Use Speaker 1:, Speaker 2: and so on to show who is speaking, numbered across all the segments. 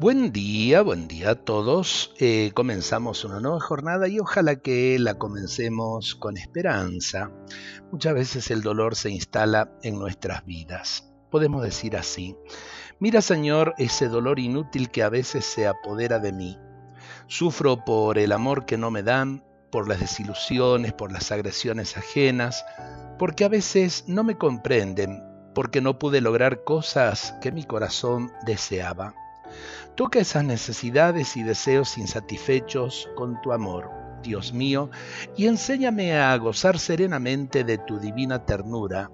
Speaker 1: Buen día, buen día a todos. Eh, comenzamos una nueva jornada y ojalá que la comencemos con esperanza. Muchas veces el dolor se instala en nuestras vidas. Podemos decir así, mira Señor ese dolor inútil que a veces se apodera de mí. Sufro por el amor que no me dan, por las desilusiones, por las agresiones ajenas, porque a veces no me comprenden, porque no pude lograr cosas que mi corazón deseaba. Toca esas necesidades y deseos insatisfechos con tu amor, Dios mío, y enséñame a gozar serenamente de tu divina ternura,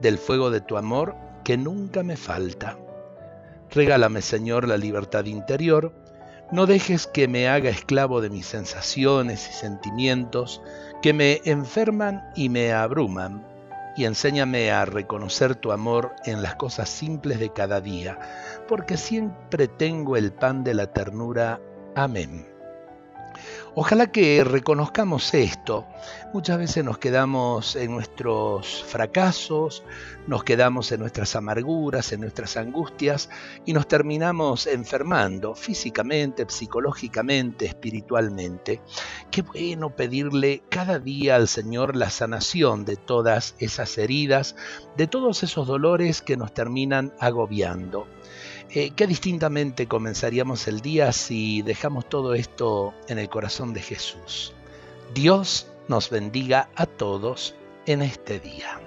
Speaker 1: del fuego de tu amor que nunca me falta. Regálame, Señor, la libertad interior, no dejes que me haga esclavo de mis sensaciones y sentimientos que me enferman y me abruman y enséñame a reconocer tu amor en las cosas simples de cada día, porque siempre tengo el pan de la ternura. Amén. Ojalá que reconozcamos esto. Muchas veces nos quedamos en nuestros fracasos, nos quedamos en nuestras amarguras, en nuestras angustias y nos terminamos enfermando físicamente, psicológicamente, espiritualmente. Qué bueno pedirle cada día al Señor la sanación de todas esas heridas, de todos esos dolores que nos terminan agobiando. Eh, qué distintamente comenzaríamos el día si dejamos todo esto en el corazón de Jesús. Dios nos bendiga a todos en este día.